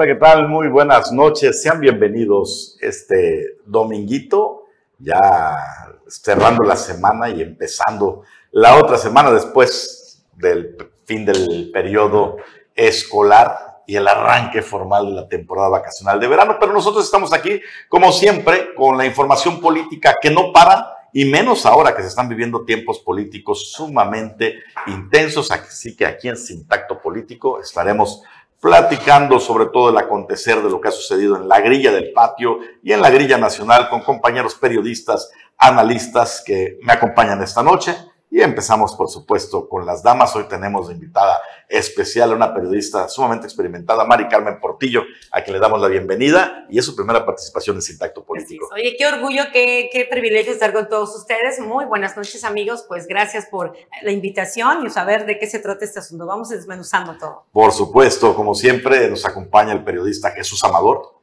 Hola, ¿qué tal? Muy buenas noches. Sean bienvenidos este dominguito, ya cerrando la semana y empezando la otra semana después del fin del periodo escolar y el arranque formal de la temporada vacacional de verano. Pero nosotros estamos aquí, como siempre, con la información política que no para y menos ahora que se están viviendo tiempos políticos sumamente intensos. Así que aquí en Sintacto Político estaremos platicando sobre todo el acontecer de lo que ha sucedido en la grilla del patio y en la grilla nacional con compañeros periodistas, analistas que me acompañan esta noche. Y empezamos, por supuesto, con las damas. Hoy tenemos de invitada especial a una periodista sumamente experimentada, Mari Carmen Portillo, a quien le damos la bienvenida y es su primera participación en Sintacto Político. Oye, qué orgullo, qué, qué privilegio estar con todos ustedes. Muy buenas noches, amigos. Pues gracias por la invitación y saber de qué se trata este asunto. Vamos desmenuzando todo. Por supuesto, como siempre, nos acompaña el periodista Jesús Amador.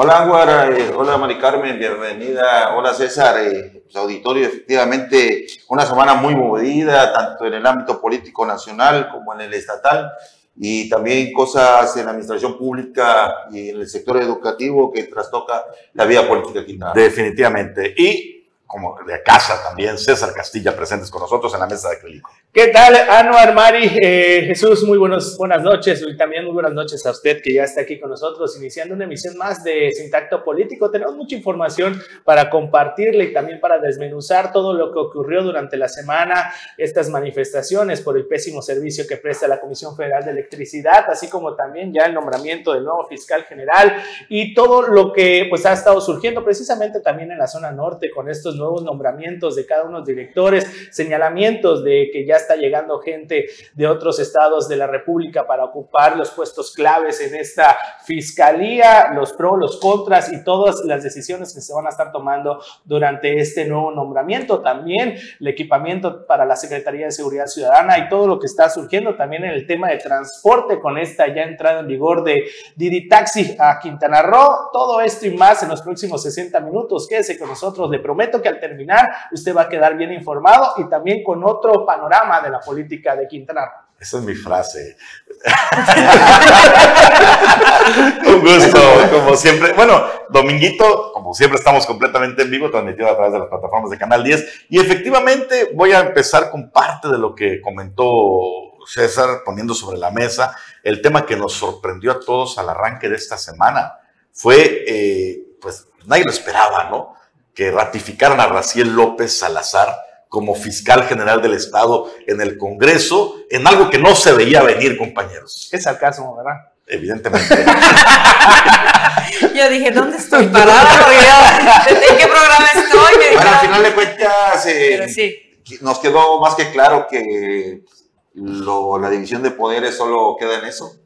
Hola, Anguara, eh, hola, Mari Carmen, bienvenida. Hola, César, eh, pues, auditorio. Efectivamente, una semana muy movida, tanto en el ámbito político nacional como en el estatal, y también cosas en la administración pública y en el sector educativo que trastoca la vida política aquí. Definitivamente. Y como de casa también, César Castilla presentes con nosotros en la mesa de acrílico. ¿Qué tal, Anuar Mari? Eh, Jesús, muy buenos, buenas noches y también muy buenas noches a usted que ya está aquí con nosotros, iniciando una emisión más de Sintacto Político. Tenemos mucha información para compartirle y también para desmenuzar todo lo que ocurrió durante la semana, estas manifestaciones por el pésimo servicio que presta la Comisión Federal de Electricidad, así como también ya el nombramiento del nuevo fiscal general y todo lo que pues ha estado surgiendo precisamente también en la zona norte con estos nuevos nombramientos de cada uno de los directores, señalamientos de que ya está llegando gente de otros estados de la República para ocupar los puestos claves en esta fiscalía, los pros, los contras y todas las decisiones que se van a estar tomando durante este nuevo nombramiento. También el equipamiento para la Secretaría de Seguridad Ciudadana y todo lo que está surgiendo también en el tema de transporte con esta ya entrada en vigor de Didi Taxi a Quintana Roo. Todo esto y más en los próximos 60 minutos. Quédese con nosotros. Le prometo que al terminar usted va a quedar bien informado y también con otro panorama de la política de Quintana Roo. Esa es mi frase. Un gusto, como siempre. Bueno, Dominguito, como siempre estamos completamente en vivo, transmitido a través de las plataformas de Canal 10. Y efectivamente voy a empezar con parte de lo que comentó César poniendo sobre la mesa el tema que nos sorprendió a todos al arranque de esta semana. Fue, eh, pues nadie lo esperaba, ¿no? que ratificaran a Raciel López Salazar como fiscal general del Estado en el Congreso, en algo que no se veía venir, compañeros. Es sarcasmo, ¿verdad? Evidentemente. Yo dije, ¿dónde estoy parada? ¿En qué programa estoy? bueno, al final de cuentas, eh, nos quedó más que claro que la división de poderes solo queda en eso,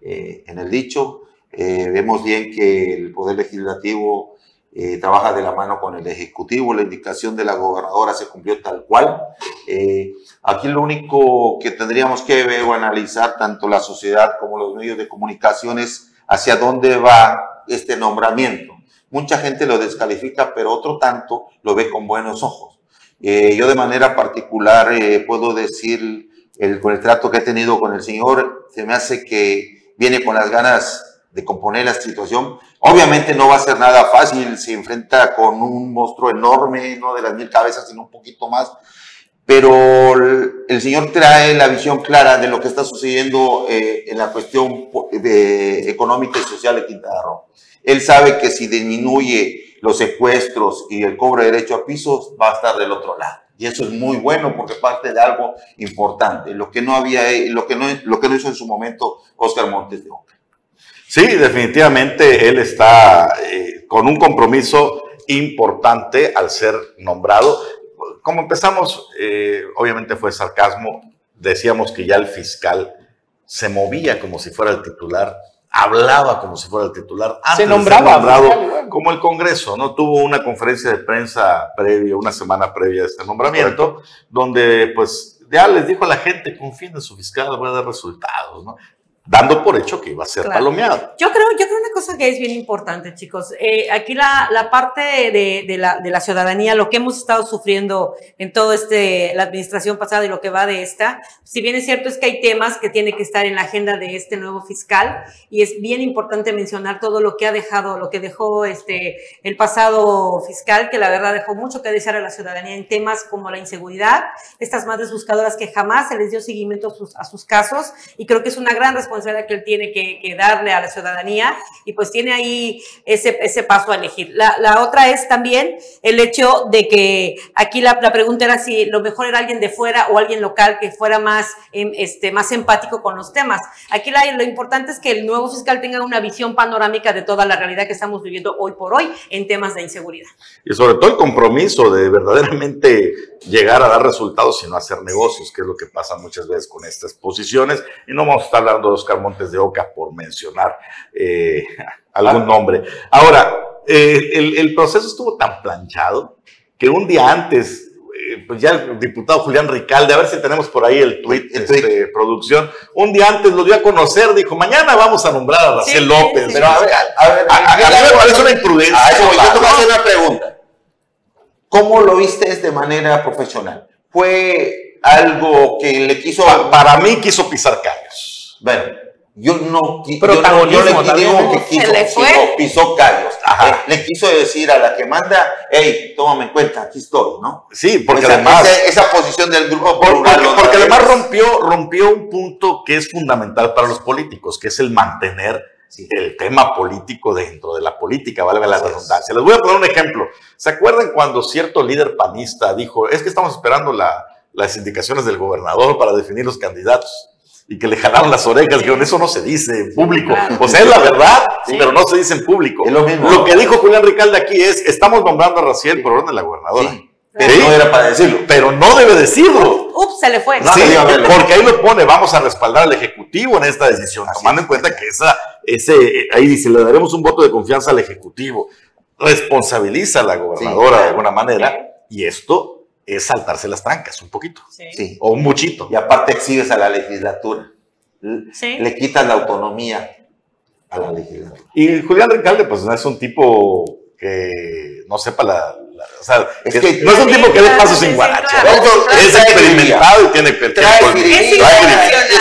eh, en el dicho. Eh, vemos bien que el Poder Legislativo eh, trabaja de la mano con el Ejecutivo, la indicación de la gobernadora se cumplió tal cual. Eh, aquí lo único que tendríamos que ver o analizar, tanto la sociedad como los medios de comunicación, es hacia dónde va este nombramiento. Mucha gente lo descalifica, pero otro tanto lo ve con buenos ojos. Eh, yo de manera particular puedo decir, el, con el trato que he tenido con el señor, se me hace que viene con las ganas de componer la situación. Obviamente no va a ser nada fácil, se enfrenta con un monstruo enorme, no de las mil cabezas, sino un poquito más, pero el, señor trae la visión clara de lo que está sucediendo eh, en la cuestión económica y social de Quintana Roo. Él sabe que si disminuye los secuestros y el cobro de derecho a pisos, va a estar del otro lado. Y eso es muy bueno porque parte de algo importante, lo que no había, lo que no, lo que no hizo en su momento Oscar Montes de Oca. Sí, definitivamente él está eh, con un compromiso importante al ser nombrado. Como empezamos, eh, obviamente fue sarcasmo, decíamos que ya el fiscal se movía como si fuera el titular, hablaba como si fuera el titular. se nombraba. nombrado como el Congreso, ¿no? Tuvo una conferencia de prensa previa, una semana previa a este nombramiento, donde pues ya les dijo a la gente, confíen en su fiscal, voy a dar resultados, ¿no? Dando por hecho que iba a ser palomeado. Yo creo, yo creo una cosa que es bien importante, chicos. Eh, aquí la, la parte de, de, la, de, la, ciudadanía, lo que hemos estado sufriendo en todo este, la administración pasada y lo que va de esta, si bien es cierto es que hay temas que tienen que estar en la agenda de este nuevo fiscal y es bien importante mencionar todo lo que ha dejado, lo que dejó este, el pasado fiscal, que la verdad dejó mucho que desear a la ciudadanía en temas como la inseguridad, estas madres buscadoras que jamás se les dio seguimiento a sus, a sus casos y creo que es una gran responsabilidad responsabilidad que él tiene que, darle a la ciudadanía y pues tiene ahí ese, ese paso a elegir. La, la, otra es también el hecho de que aquí la, la, pregunta era si lo mejor era alguien de fuera o alguien local que fuera más, em, este, más empático con los temas. Aquí la, lo importante es que el nuevo fiscal tenga una visión panorámica de toda la realidad que estamos viviendo hoy por hoy en temas de inseguridad. Y sobre todo el compromiso de verdaderamente llegar a dar resultados y no hacer negocios, que es lo que pasa muchas veces con estas posiciones. Y no vamos a estar hablando Oscar Montes de Oca por mencionar eh, algún ah. nombre. Ahora, eh, el, proceso estuvo tan planchado que un día antes, eh, pues ya el diputado Julián Ricalde, a ver si tenemos por ahí el tweet de este, producción, un día antes lo dio a conocer, dijo, mañana vamos a nombrar a Raciel López. Pero a ver, a, ver, a, mí me parece una imprudencia. yo te voy a hacer una pregunta. ¿Cómo lo viste de manera profesional? ¿Fue algo que le quiso... Para, mí quiso pisar callos. Bueno, yo no, yo, yo le digo que quiso, pisó callos. Eh, le quiso decir a la que manda, hey, tómame en cuenta, aquí estoy, ¿no? Sí, porque además... Esa, posición del grupo porque, porque además rompió, rompió un punto que es fundamental para los políticos, que es el mantener el tema político dentro de la política, valga la redundancia. Les voy a poner un ejemplo. ¿Se acuerdan cuando cierto líder panista dijo, es que estamos esperando las indicaciones del gobernador para definir los candidatos? Y que le jalaron las orejas, dijeron, eso no se dice en público. O sea, es la verdad, pero no se dice en público. Lo, que dijo Julián Ricalde aquí es, estamos nombrando a Raciel por orden de la gobernadora. Pero no era para decirlo. Pero no debe decirlo. Ups, se le fue. sí, porque ahí lo pone, vamos a respaldar al Ejecutivo en esta decisión, tomando en cuenta que esa, ese, ahí dice, le daremos un voto de confianza al Ejecutivo. Responsabiliza a la gobernadora de alguna manera y esto es saltarse las trancas un poquito. Sí. O un muchito. Y aparte exhibes a la legislatura. Le quitas la autonomía a la legislatura. Y Julián Recalde, pues no es un tipo que no sepa la, o sea, es que, no es un tipo que dé pasos sin guaracha. Es experimentado y tiene que Es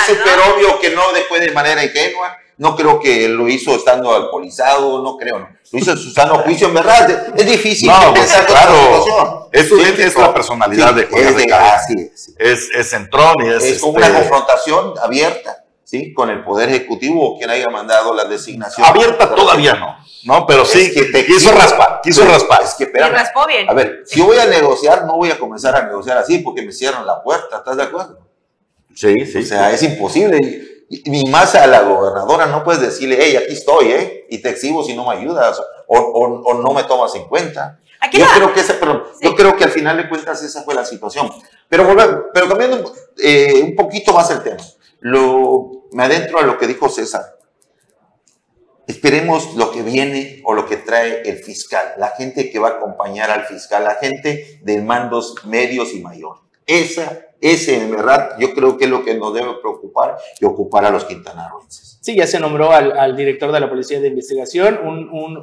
súper obvio que no después de manera ingenua. No creo que lo hizo estando alcoholizado, no creo. No. Lo hizo en su sano juicio, en verdad. Es difícil no, pues, claro. Es, es, la personalidad de Juan de, es, es centrón y es. Es como una este confrontación abierta, ¿sí? Con el Poder Ejecutivo o quien haya mandado la designación. Abierta todavía no. No, pero sí, que te quiso raspar, quiso raspar. Es que, espérame, raspó bien. A ver, si voy a negociar, no voy a comenzar a negociar así porque me cierran la puerta, ¿estás de acuerdo? Sí, sí. O sea, es imposible. Ni más a la gobernadora no puedes decirle, hey, aquí estoy, ¿eh? Y te exhibo si no me ayudas o, o, no me tomas en cuenta. yo creo, que ese, pero, yo creo que al final de cuentas esa fue la situación. Pero, pero cambiando eh, un poquito más el tema, lo, me adentro a lo que dijo César. Esperemos lo que viene o lo que trae el fiscal, la gente que va a acompañar al fiscal, la gente de mandos medios y mayores. Esa, ese en verdad, yo creo que es lo que nos debe preocupar y ocupar a los quintanarroenses. Sí, ya se nombró al, director de la Policía de Investigación,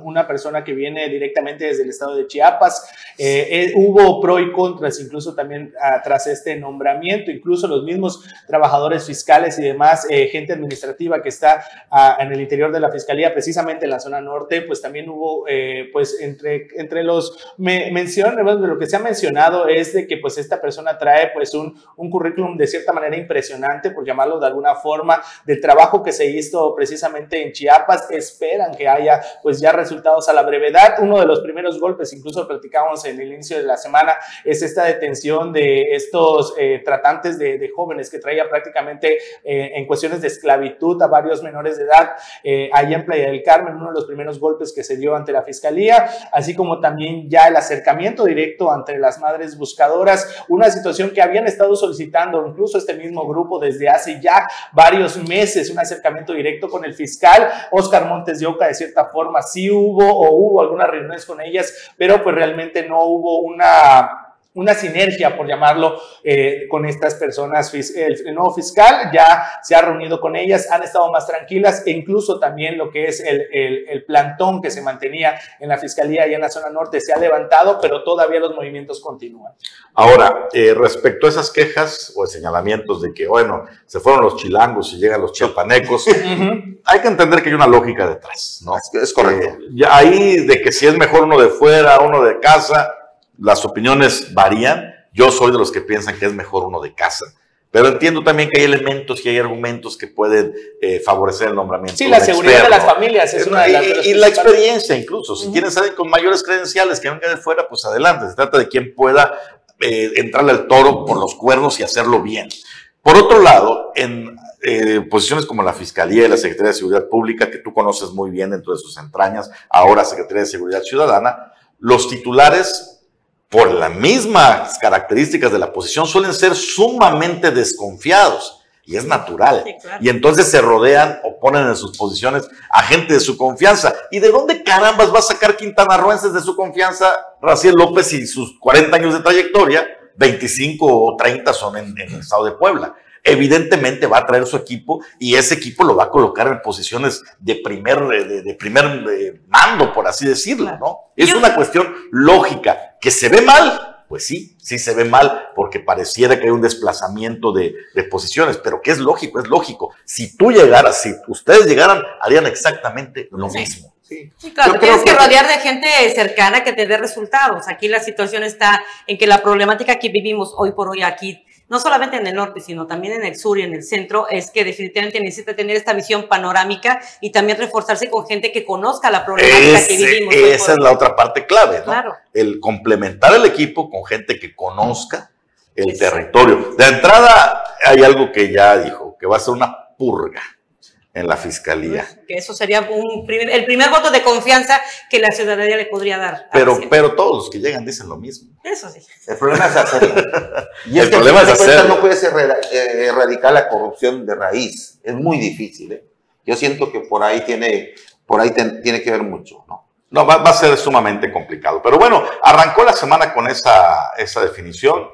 una persona que viene directamente desde el estado de Chiapas. Eh, eh, hubo pro y contras, incluso también ah, tras este nombramiento, incluso los mismos trabajadores fiscales y demás, eh, gente administrativa que está ah, en el interior de la Fiscalía, precisamente en la zona norte, pues también hubo, pues entre, entre los de lo que se ha mencionado es de que pues esta persona trae pues un, un currículum de cierta manera impresionante, por llamarlo de alguna forma, del trabajo que se hizo precisamente en Chiapas, esperan que haya pues ya resultados a la brevedad. Uno de los primeros golpes, incluso platicamos en el inicio de la semana, es esta detención de estos eh, tratantes de, jóvenes que traía prácticamente eh, en cuestiones de esclavitud a varios menores de edad eh, allá en Playa del Carmen, uno de los primeros golpes que se dio ante la fiscalía, así como también ya el acercamiento directo entre las madres buscadoras, una situación que habían estado solicitando incluso este mismo grupo desde hace ya varios meses, un acercamiento directo directo con el fiscal. Oscar Montes de Oca, de cierta forma, sí hubo o hubo algunas reuniones con ellas, pero pues realmente no hubo una una sinergia, por llamarlo, eh, con estas personas. El, nuevo fiscal ya se ha reunido con ellas, han estado más tranquilas e incluso también lo que es el, el, plantón que se mantenía en la fiscalía y en la zona norte se ha levantado, pero todavía los movimientos continúan. Ahora, eh, respecto a esas quejas o señalamientos de que, bueno, se fueron los chilangos y llegan los chiapanecos, hay que entender que hay una lógica detrás, ¿no? Es, correcto. Eh, ya ahí de que si es mejor uno de fuera, uno de casa, las opiniones varían. Yo soy de los que piensan que es mejor uno de casa. Pero entiendo también que hay elementos y hay argumentos que pueden eh, favorecer el nombramiento. Sí, la seguridad de las familias es una de las. Y, y la experiencia, incluso. Si tienes alguien con mayores credenciales que venga de fuera, pues adelante. Se trata de quien pueda eh, entrarle al toro por los cuernos y hacerlo bien. Por otro lado, en eh, posiciones como la Fiscalía y la Secretaría de Seguridad Pública, que tú conoces muy bien dentro de sus entrañas, ahora Secretaría de Seguridad Ciudadana, los titulares por las mismas características de la posición, suelen ser sumamente desconfiados. Y es natural. Y entonces se rodean o ponen en sus posiciones a gente de su confianza. ¿Y de dónde carambas va a sacar Quintana Roenses de su confianza Raciel López y sus 40 años de trayectoria? 25 o 30 son en, en el estado de Puebla evidentemente va a traer su equipo y ese equipo lo va a colocar en posiciones de primer, de, primer eh, mando, por así decirlo, ¿no? Es una cuestión lógica. ¿Que se ve mal? Pues sí, sí se ve mal porque pareciera que hay un desplazamiento de, posiciones, pero que es lógico, es lógico. Si tú llegaras, si ustedes llegaran, harían exactamente lo mismo. Sí, claro, tienes que, rodear de gente cercana que te dé resultados. Aquí la situación está en que la problemática que vivimos hoy por hoy aquí no solamente en el norte, sino también en el sur y en el centro, es que definitivamente necesita tener esta visión panorámica y también reforzarse con gente que conozca la problemática que vivimos. Esa es la otra parte clave, ¿no? Claro. El complementar el equipo con gente que conozca el territorio. De entrada, hay algo que ya dijo, que va a ser una purga en la fiscalía. Que eso sería un el primer voto de confianza que la ciudadanía le podría dar. Pero, pero todos los que llegan dicen lo mismo. Eso sí. El problema es hacerlo. Y el problema es hacerlo. No puedes eh, erradicar la corrupción de raíz. Es muy difícil. ¿eh? Yo siento que por ahí tiene, por ahí tiene que ver mucho, ¿no? No, va, va, a ser sumamente complicado. Pero bueno, arrancó la semana con esa, esa definición.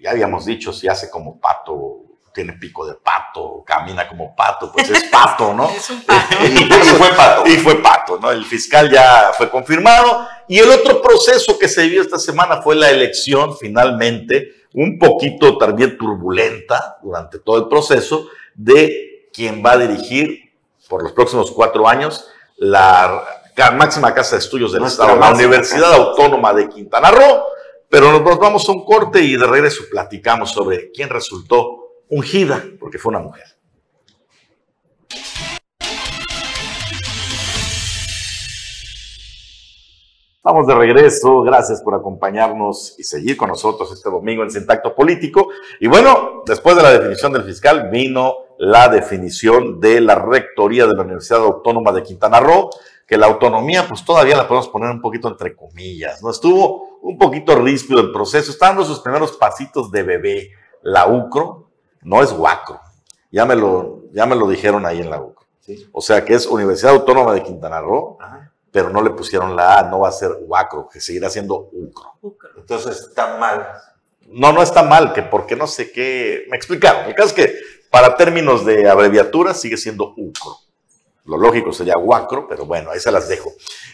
Ya habíamos dicho, si hace como pato tiene pico de pato, camina como pato, pues es pato, ¿no? es un pato. y, fue pato. Y fue pato, ¿no? El fiscal ya fue confirmado. Y el otro proceso que se vivió esta semana fue la elección, finalmente, un poquito también turbulenta durante todo el proceso, de quien va a dirigir por los próximos cuatro años la máxima casa de estudios del Estado, la Universidad Autónoma de Quintana Roo. Pero nos vamos a un corte y de regreso platicamos sobre quién resultó ungida, porque fue una mujer. Vamos de regreso, gracias por acompañarnos y seguir con nosotros este domingo en Sintacto Político. Y bueno, después de la definición del fiscal vino la definición de la rectoría de la Universidad Autónoma de Quintana Roo, que la autonomía pues todavía la podemos poner un poquito entre comillas, ¿no? Estuvo un poquito ríspido el proceso, está dando sus primeros pasitos de bebé la UCRO, no es Huacro. Ya me lo, ya me lo dijeron ahí en la UCRO. O sea que es Universidad Autónoma de Quintana Roo, pero no le pusieron la A, no va a ser Huacro, que seguirá siendo UCRO. Entonces está mal. No, no está mal, que porque no sé qué. Me explicaron. El caso es que para términos de abreviatura sigue siendo UCRO. Lo lógico sería Huacro, pero bueno, ahí se las dejo.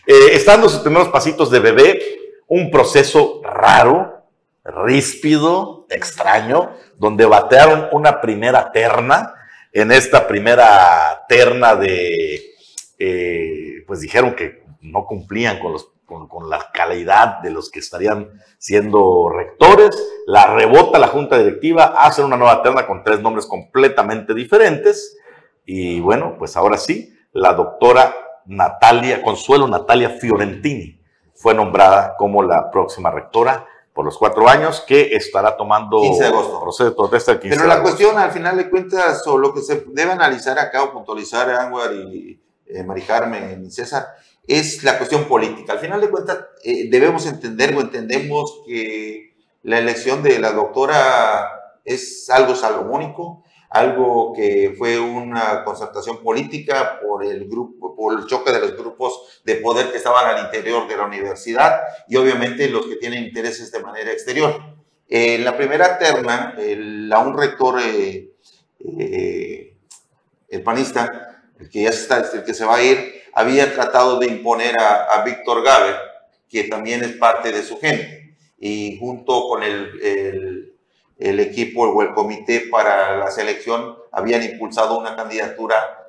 Eh, estando sus primeros pasitos de bebé, un proceso raro, ríspido, extraño, donde batearon una primera terna. En esta primera terna de, eh, pues dijeron que no cumplían con, los, con, la calidad de los que estarían siendo rectores. La rebota la junta directiva, hacen una nueva terna con tres nombres completamente diferentes. Y bueno, pues ahora sí, la doctora Natalia, Consuelo Natalia Fiorentini, fue nombrada como la próxima rectora por los cuatro años que estará tomando 15 de agosto. proceso de protesta el 15 Pero la cuestión, al final de cuentas, o lo que se debe analizar acá o puntualizar Anwar y eh, Mari Carmen y César, es la cuestión política. Al final de cuentas, eh, debemos entender o entendemos que la elección de la doctora es algo salomónico, algo que fue una concertación política por el grupo, por el choque de los grupos de poder que estaban al interior de la universidad y obviamente los que tienen intereses de manera exterior. En la primera terna, el, a un rector, eh, eh, el panista, el que ya está, el que se va a ir, había tratado de imponer a, Víctor Gaber, que también es parte de su gente, y junto con el, el, equipo o el comité para la selección habían impulsado una candidatura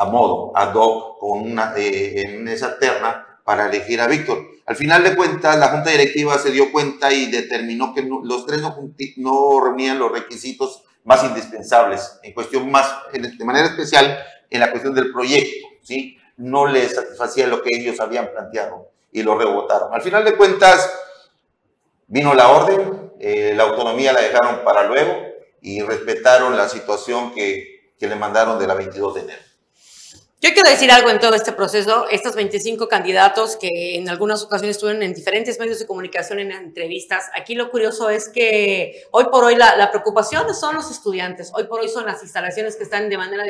a modo, ad hoc, con una, eh, en esa terna para elegir a Víctor. Al final de cuentas, la Junta Directiva se dio cuenta y determinó que los tres no, no reunían los requisitos más indispensables, en cuestión más, de manera especial, en la cuestión del proyecto, ¿sí? No les satisfacía lo que ellos habían planteado y lo rebotaron. Al final de cuentas, vino la orden, eh, la autonomía la dejaron para luego y respetaron la situación que, que le mandaron de la 22 de enero. Yo quiero decir algo en todo este proceso. Estos 25 candidatos que en algunas ocasiones estuvieron en diferentes medios de comunicación, en entrevistas, aquí lo curioso es que hoy por hoy la, preocupación son los estudiantes, hoy por hoy son las instalaciones que están de manera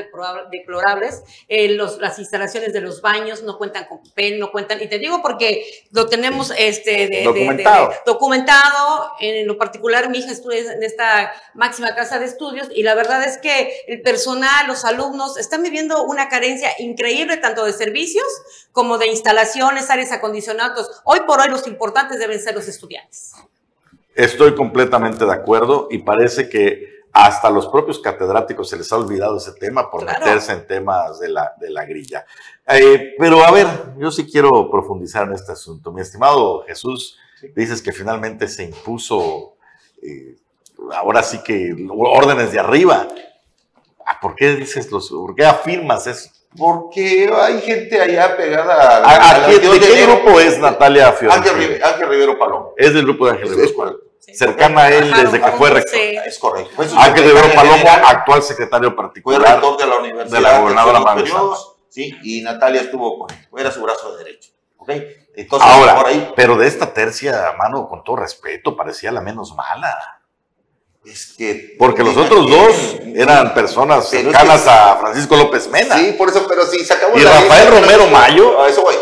deplorables, eh, los, las instalaciones de los baños no cuentan con PEN, no cuentan, y te digo porque lo tenemos este, documentado. documentado, en lo particular mi hija estudia en esta máxima casa de estudios y la verdad es que el personal, los alumnos están viviendo una carencia increíble tanto de servicios como de instalaciones, áreas acondicionados. Hoy por hoy los importantes deben ser los estudiantes. Estoy completamente de acuerdo y parece que hasta los propios catedráticos se les ha olvidado ese tema por meterse en temas de la, de la grilla. Eh, pero a ver, yo sí quiero profundizar en este asunto. Mi estimado Jesús, dices que finalmente se impuso, eh, ahora sí que órdenes de arriba. Ah, ¿Por qué dices los, por qué afirmas eso? Porque hay gente allá pegada a, a, ¿De qué grupo es Natalia Fiorentino? Ángel, Rivero Palomo. Es del grupo de Ángel Rivero Palomo. Cercana a él desde que fue rector. Es correcto. Ángel Rivero Palomo, actual secretario particular. Fue rector de la Universidad. De la gobernadora Manuel Sí, y Natalia estuvo con él. Era su brazo de derecho. Entonces, Ahora, por ahí, pero de esta tercia, mano, con todo respeto, parecía la menos mala. Es que. Porque los otros dos eran personas cercanas a Francisco López Mena. Sí, por eso, pero sí, se acabó. Y Rafael Romero Mayo. A eso voy.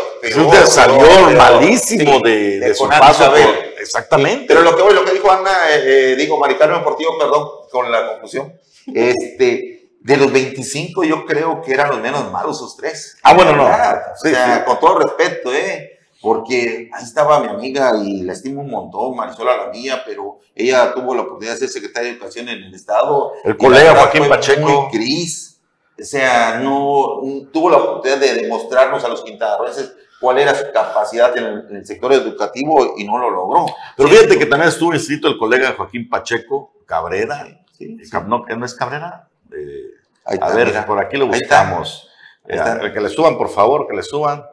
salió malísimo de, su paso. exactamente. pero lo que voy, lo que dijo Ana, eh, eh digo, Maricarmen Deportivo, perdón, con la confusión. Este, de los 25, yo creo que eran los menos malos esos tres. Ah, bueno, no. o sea, con todo respeto, ¿eh? Porque ahí estaba mi amiga y la estimo un montón, Marisola la mía, pero ella tuvo la oportunidad de ser secretaria de Educación en el Estado. El colega Joaquín Pacheco. Muy gris, o sea, no tuvo la oportunidad de demostrarnos a los quintanarroenses cuál era su capacidad en el, sector educativo y no lo logró. Pero fíjate que también estuvo inscrito el colega Joaquín Pacheco Cabrera. Sí, no, ¿No es Cabrera? Eh, a ver, por aquí lo buscamos. Eh, que le suban, por favor, que le suban.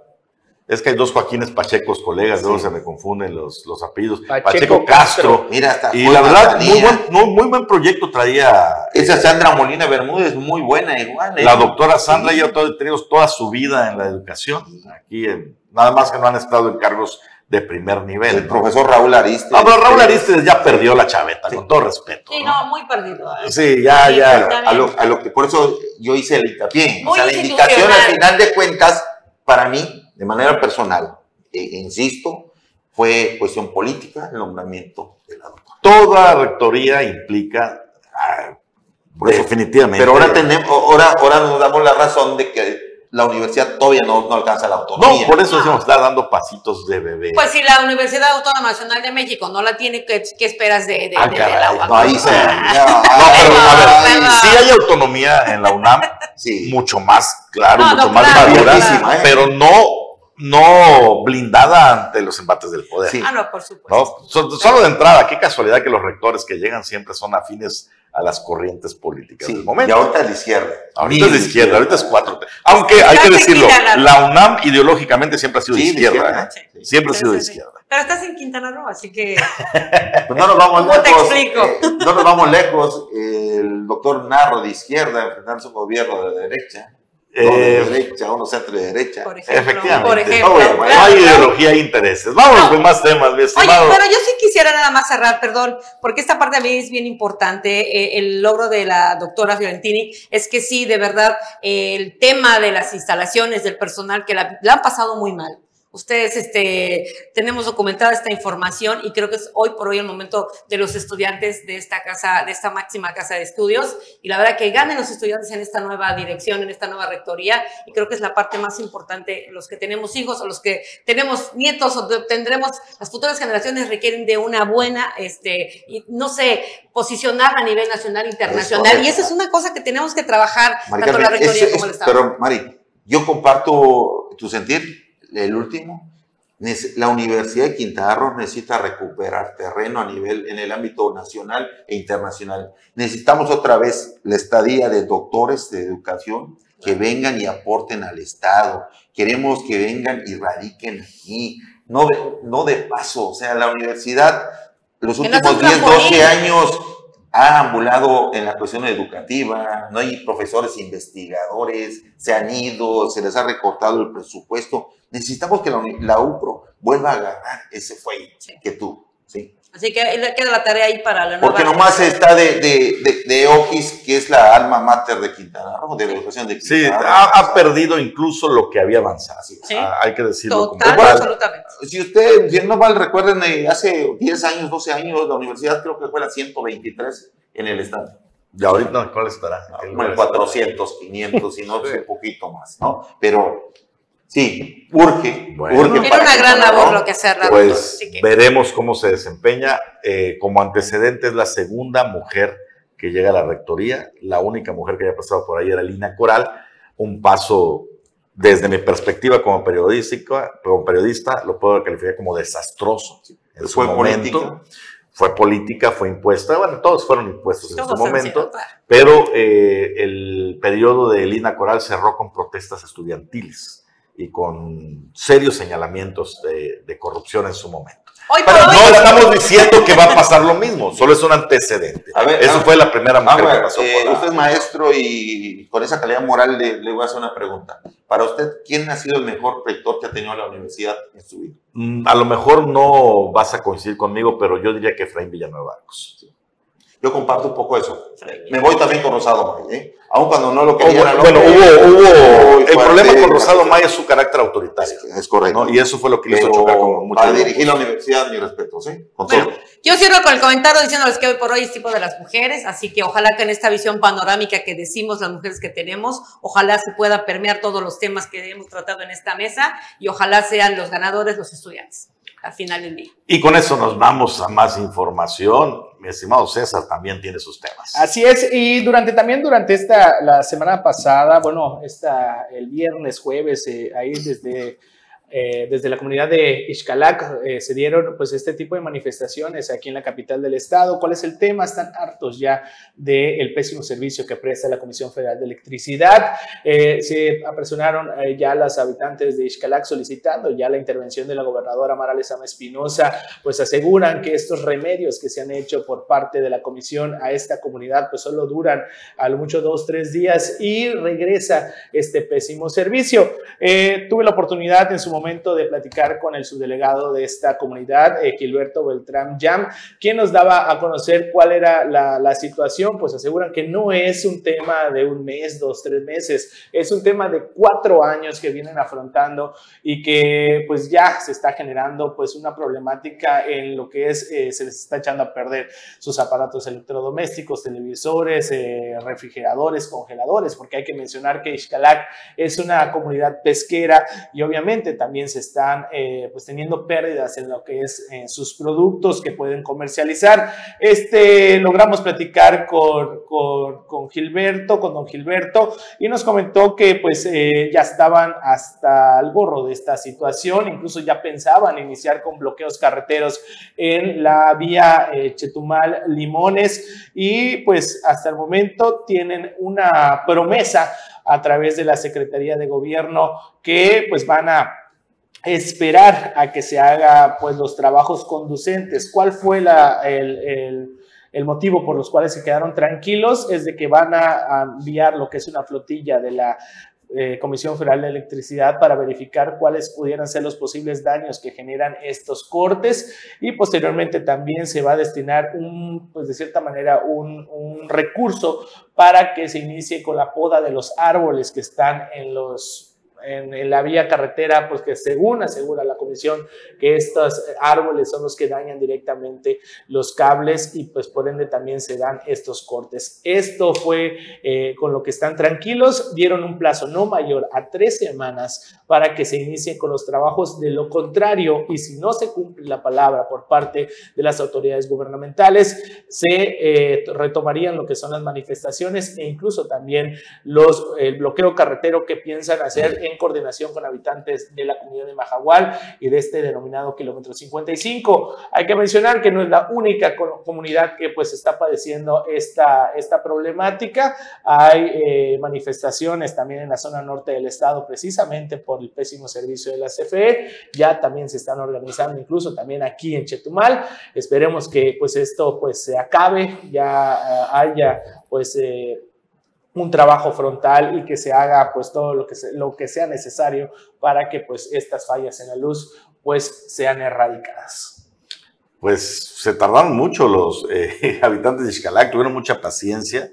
Es que hay dos Joaquines Pachecos, colegas, luego se me confunden los, los apellidos. Pacheco, Castro. Mira, y la verdad, muy buen, muy, buen proyecto traía. Esa Sandra Molina Bermúdez, muy buena igual. ¿eh? La doctora Sandra ya ha tenido toda su vida en la educación. Aquí, nada más que no han estado en cargos de primer nivel. El profesor Raúl Aristes. Ah, pero Raúl Aristes ya perdió la chaveta, con todo respeto. Sí, no, muy perdido. ¿eh? Sí, ya, ya. A lo, a lo, que por eso yo hice el hincapié. o sea, la indicación al final de cuentas, para mí, de manera personal, e, insisto, fue cuestión política el nombramiento de la doctora. Toda rectoría implica, ah, definitivamente. Pero ahora, tenemos, ahora, ahora nos damos la razón de que la universidad todavía no, no, alcanza la autonomía. No, por eso decimos, está dando pasitos de bebé. Pues si la Universidad Autónoma Nacional de México no la tiene, ¿qué, qué esperas de, de, ah, de, la UAM? No, ahí se... no, pero a ver, sí hay autonomía en la UNAM, sí. mucho más, claro, mucho más madura, ¿eh? pero no no blindada ante los embates del poder. Ah, no, por supuesto. Solo de entrada, qué casualidad que los rectores que llegan siempre son afines a las corrientes políticas del momento. Y ahorita es de izquierda. Ahorita es de izquierda, ahorita es cuatro. Aunque hay que decirlo, la UNAM ideológicamente siempre ha sido de izquierda. ¿eh? Siempre ha sido de izquierda. Pero estás en Quintana Roo, así que. pues no nos vamos ¿Cómo te explico? no nos vamos lejos. El doctor Narro de izquierda enfrentando su gobierno de derecha de eh, derecha, uno centro de derecha. Por ejemplo, Efectivamente. Por ejemplo, no, hay ideología e intereses. Vamos con más temas, mi estimado. Oye, pero yo sí quisiera nada más cerrar, perdón, porque esta parte a mí es bien importante. Eh, el logro de la doctora Fiorentini es que sí, de verdad, el tema de las instalaciones, del personal, que la, han pasado muy mal. Ustedes, este, tenemos documentada esta información y creo que es hoy por hoy el momento de los estudiantes de esta casa, de esta máxima casa de estudios. Y la verdad que ganen los estudiantes en esta nueva dirección, en esta nueva rectoría. Y creo que es la parte más importante. Los que tenemos hijos o los que tenemos nietos o tendremos, las futuras generaciones requieren de una buena, este, y no sé, posicionar a nivel nacional, internacional. y esa es una cosa que tenemos que trabajar tanto la rectoría como el Estado. Pero, Mari, yo comparto tu sentir el último, la Universidad de Quintana Roo necesita recuperar terreno a nivel en el ámbito nacional e internacional. Necesitamos otra vez la estadía de doctores de educación que vengan y aporten al Estado. Queremos que vengan y radiquen aquí, no de, no de paso. O sea, la universidad, los últimos 10, 12 años ha ambulado en la cuestión educativa, no hay profesores investigadores, se han ido, se les ha recortado el presupuesto. Necesitamos que la, UPRO vuelva a agarrar ese fuelle que tú, ¿sí? Así que queda la tarea ahí para la nueva Porque nomás está de, de, de, Oquis, que es la alma mater de Quintana Roo, de la educación de Quintana Sí, ha, perdido incluso lo que había avanzado. ¿Sí? Ah, hay que decirlo. Total, absolutamente. Si usted, si no mal recuerden, eh, hace 10 años, 12 años, la universidad creo que fue la 123 en el estado. Y ahorita, ¿cuál estará? el 400, 500, y no, un poquito más, ¿no? Pero Sí, urge. Bueno, urge Tiene una gran labor lo que hacer. Pues veremos cómo se desempeña. Eh, como antecedente es la segunda mujer que llega a la rectoría. La única mujer que haya pasado por ahí era Lina Coral. Un paso, desde mi perspectiva como periodística, como periodista, lo puedo calificar como desastroso. En fue política. Fue política, fue impuesta. Bueno, todos fueron impuestos en su momento. Pero eh, el periodo de Lina Coral cerró con protestas estudiantiles y con serios señalamientos de, corrupción en su momento. Pero no estamos diciendo que va a pasar lo mismo, solo es un antecedente. Eso fue la primera mujer que pasó eh, Usted es maestro y con esa calidad moral le, le, voy a hacer una pregunta. Para usted, ¿quién ha sido el mejor rector que ha tenido la universidad en su vida? Mm, a lo mejor no vas a coincidir conmigo, pero yo diría que Efraín Villanueva Arcos. Yo comparto un poco eso. Me voy también con Rosado May, ¿eh? Aun cuando no lo quería. bueno, hubo, hubo el problema con Rosado May es su carácter autoritario. Es, correcto. Y eso fue lo que le hizo chocar con mucho. Para dirigir la universidad, mi respeto, ¿sí? Con bueno, yo cierro con el comentario diciéndoles que hoy por hoy es tipo de las mujeres, así que ojalá que en esta visión panorámica que decimos las mujeres que tenemos, ojalá se pueda permear todos los temas que hemos tratado en esta mesa y ojalá sean los ganadores los estudiantes al final del día. Y con eso nos vamos a más información. Estimado César también tiene sus temas. Así es, y durante también durante esta, la semana pasada, bueno, esta, el viernes, jueves, eh, ahí desde eh, desde la comunidad de Ixcalac eh, se dieron pues este tipo de manifestaciones aquí en la capital del estado. ¿Cuál es el tema? Están hartos ya del pésimo servicio que presta la Comisión Federal de Electricidad. Eh, se apresionaron ya las habitantes de Ixcalac solicitando ya la intervención de la gobernadora Mara Lezama Espinosa, pues aseguran que estos remedios que se han hecho por parte de la comisión a esta comunidad pues solo duran a lo mucho dos, tres días y regresa este pésimo servicio. tuve la oportunidad en su momento de platicar con el subdelegado de esta comunidad, eh, Gilberto Beltrán Jam, quien nos daba a conocer cuál era la, la, situación, pues aseguran que no es un tema de un mes, dos, tres meses, es un tema de cuatro años que vienen afrontando y que pues ya se está generando pues una problemática en lo que es, eh, se les está echando a perder sus aparatos electrodomésticos, televisores, eh, refrigeradores, congeladores, porque hay que mencionar que Ixcalac es una comunidad pesquera y obviamente también también se están eh, pues teniendo pérdidas en lo que es en sus productos que pueden comercializar. Este, logramos platicar con, con, Gilberto, con don Gilberto, y nos comentó que pues eh, ya estaban hasta el gorro de esta situación, incluso ya pensaban iniciar con bloqueos carreteros en la vía eh, Chetumal-Limones y pues hasta el momento tienen una promesa a través de la Secretaría de Gobierno que pues van a esperar a que se haga pues los trabajos conducentes. ¿Cuál fue la, el, el, motivo por los cuales se quedaron tranquilos? Es de que van a, enviar lo que es una flotilla de la eh, Comisión Federal de Electricidad para verificar cuáles pudieran ser los posibles daños que generan estos cortes y posteriormente también se va a destinar un, pues de cierta manera, un, un recurso para que se inicie con la poda de los árboles que están en los en, la vía carretera, pues que según asegura la comisión que estos árboles son los que dañan directamente los cables y pues por ende también se dan estos cortes. Esto fue eh, con lo que están tranquilos, dieron un plazo no mayor a tres semanas para que se inicie con los trabajos. De lo contrario, y si no se cumple la palabra por parte de las autoridades gubernamentales, se eh, retomarían lo que son las manifestaciones e incluso también los, el bloqueo carretero que piensan hacer en coordinación con habitantes de la comunidad de Majagual y de este denominado kilómetro 55. Hay que mencionar que no es la única comunidad que pues está padeciendo esta, esta problemática. Hay eh, manifestaciones también en la zona norte del estado precisamente por el pésimo servicio de la CFE. Ya también se están organizando incluso también aquí en Chetumal. Esperemos que pues esto pues se acabe, ya eh, haya pues eh, un trabajo frontal y que se haga pues todo lo que, lo que sea necesario para que pues estas fallas en la luz pues sean erradicadas. Pues se tardaron mucho los eh, habitantes de Xcalac, tuvieron mucha paciencia.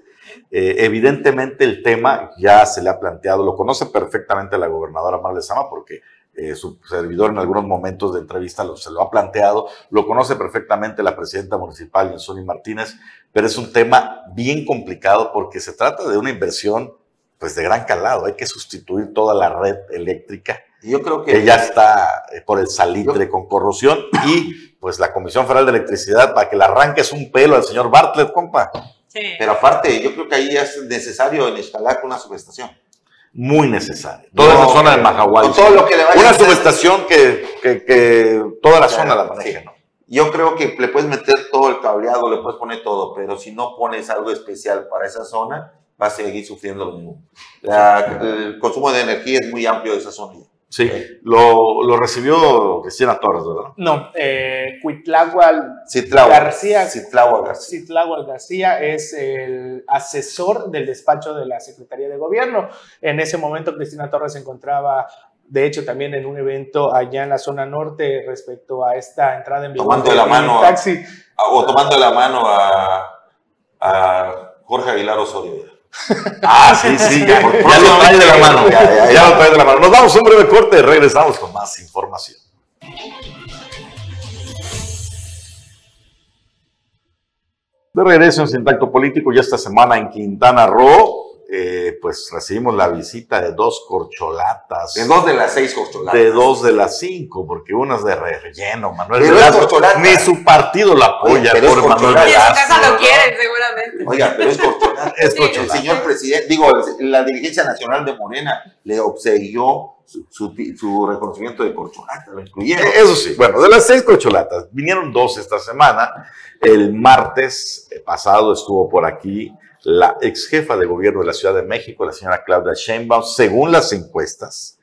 evidentemente el tema ya se le ha planteado, lo conoce perfectamente la gobernadora Marle Sama porque eh, su servidor en algunos momentos de entrevista lo, se lo ha planteado, lo conoce perfectamente la presidenta municipal, Yensoni Martínez, pero es un tema bien complicado porque se trata de una inversión pues de gran calado, hay que sustituir toda la red eléctrica. Yo creo que, ya está eh, por el salitre con corrosión y pues la Comisión Federal de Electricidad para que le arranques un pelo al señor Bartlett, compa. Pero aparte, yo creo que ahí es necesario en instalar una subestación muy necesaria. Toda esa zona de Mahahual. Una subestación que, que, toda la zona la maneja, ¿no? Yo creo que le puedes meter todo el cableado, le puedes poner todo, pero si no pones algo especial para esa zona, va a seguir sufriendo lo mismo. el consumo de energía es muy amplio de esa zona. Sí, lo, lo, recibió Cristina Torres, ¿verdad? No, eh, García. Citláhuac García. García es el asesor del despacho de la Secretaría de Gobierno. En ese momento Cristina Torres se encontraba de hecho, también en un evento allá en la zona norte respecto a esta entrada en vigor. Tomando de la mano taxi. o tomando la mano a, a Jorge Aguilar Osorio. Ah, sí, sí, ya, lo trae de la mano. Ya, lo trae de la mano. Nos damos un breve corte y regresamos con más información. De regreso en Sintacto Político, ya esta semana en Quintana Roo, eh, pues recibimos la visita de dos corcholatas. De dos de las seis corcholatas. De dos de las cinco, porque unas de relleno, Manuel Velasco. Ni su partido la apoya, por Manuel Velasco. En su casa lo quieren, seguramente. Oiga, pero es corcholata. es corcholata. El señor presidente, digo, la dirigencia nacional de Morena le obsequió su, su, reconocimiento de corcholata, lo incluyeron. Eso sí, bueno, de las seis corcholatas, vinieron dos esta semana. El martes pasado estuvo por aquí la ex jefa de gobierno de la Ciudad de México, la señora Claudia Sheinbaum, según las encuestas,